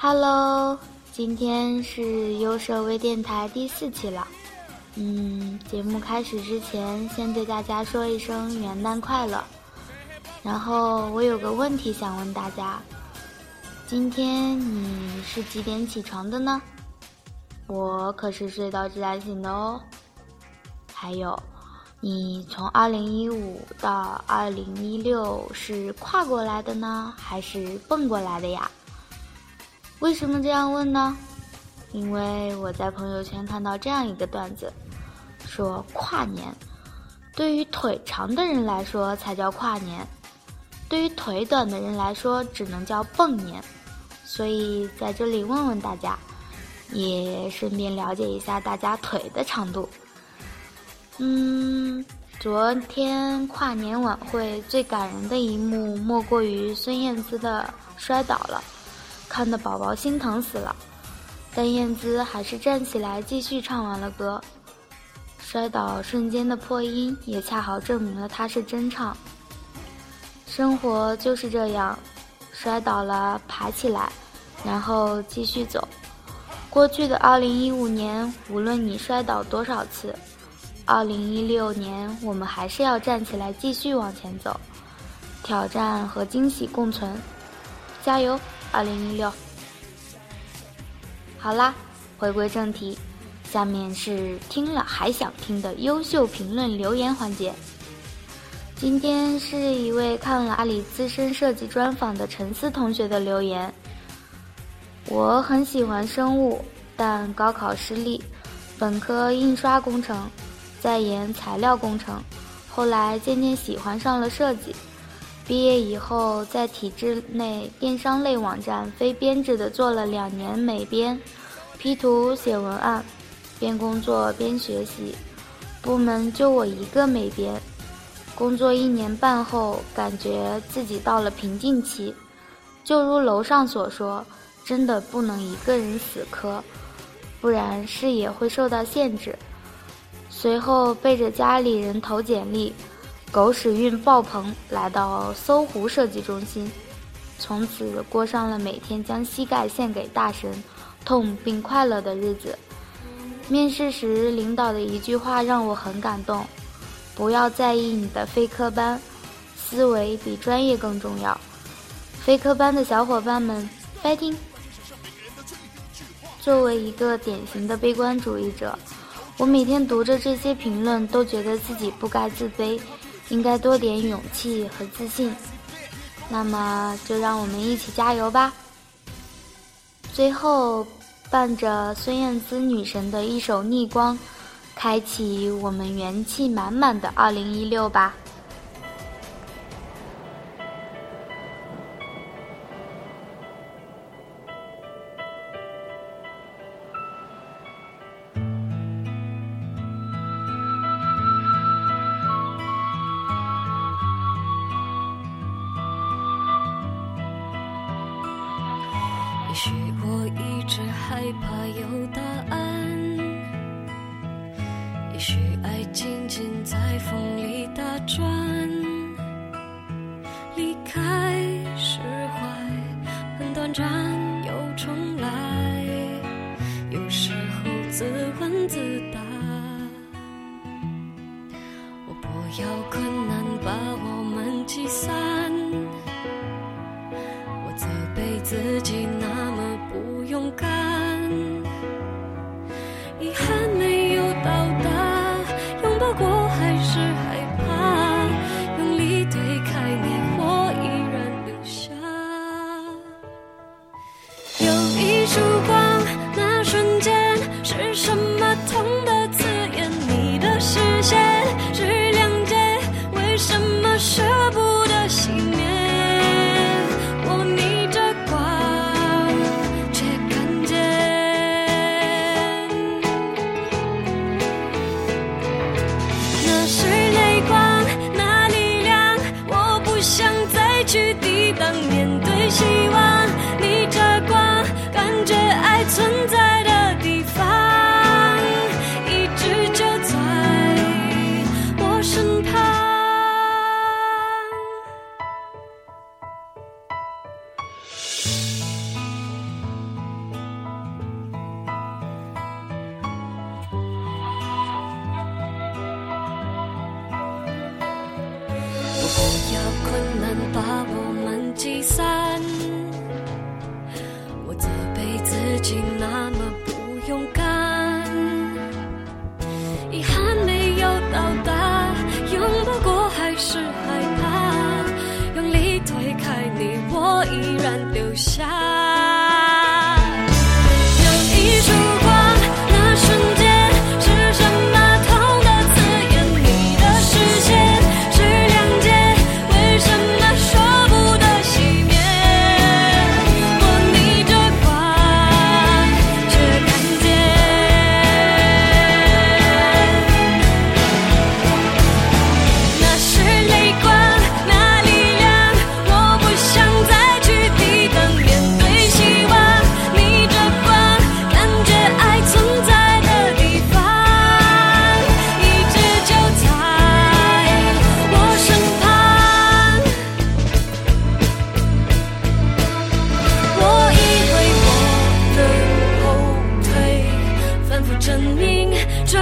Hello，今天是优设微电台第四期了。嗯，节目开始之前，先对大家说一声元旦快乐。然后我有个问题想问大家：今天你是几点起床的呢？我可是睡到自然醒的哦。还有，你从二零一五到二零一六是跨过来的呢，还是蹦过来的呀？为什么这样问呢？因为我在朋友圈看到这样一个段子，说跨年，对于腿长的人来说才叫跨年，对于腿短的人来说只能叫蹦年。所以在这里问问大家，也顺便了解一下大家腿的长度。嗯，昨天跨年晚会最感人的一幕，莫过于孙燕姿的摔倒了。看得宝宝心疼死了，但燕姿还是站起来继续唱完了歌。摔倒瞬间的破音也恰好证明了她是真唱。生活就是这样，摔倒了爬起来，然后继续走。过去的2015年，无论你摔倒多少次，2016年我们还是要站起来继续往前走。挑战和惊喜共存，加油！二零一六，好啦，回归正题，下面是听了还想听的优秀评论留言环节。今天是一位看了阿里资深设计专访的陈思同学的留言。我很喜欢生物，但高考失利，本科印刷工程，再研材料工程，后来渐渐喜欢上了设计。毕业以后，在体制内电商类网站非编制的做了两年美编，P 图写文案，边工作边学习，部门就我一个美编。工作一年半后，感觉自己到了瓶颈期，就如楼上所说，真的不能一个人死磕，不然视野会受到限制。随后背着家里人投简历。狗屎运爆棚，来到搜狐设计中心，从此过上了每天将膝盖献给大神，痛并快乐的日子。面试时，领导的一句话让我很感动：不要在意你的非科班，思维比专业更重要。非科班的小伙伴们，fighting！作为一个典型的悲观主义者，我每天读着这些评论，都觉得自己不该自卑。应该多点勇气和自信，那么就让我们一起加油吧！最后，伴着孙燕姿女神的一首《逆光》，开启我们元气满满的二零一六吧。也许我一直害怕有答案，也许爱静静在风里打转，离开释怀很短暂不要困难把我们挤散。我责备自己那么不勇敢。遗憾没有到达拥抱过还是害怕。用力推开你我依然留下。证明这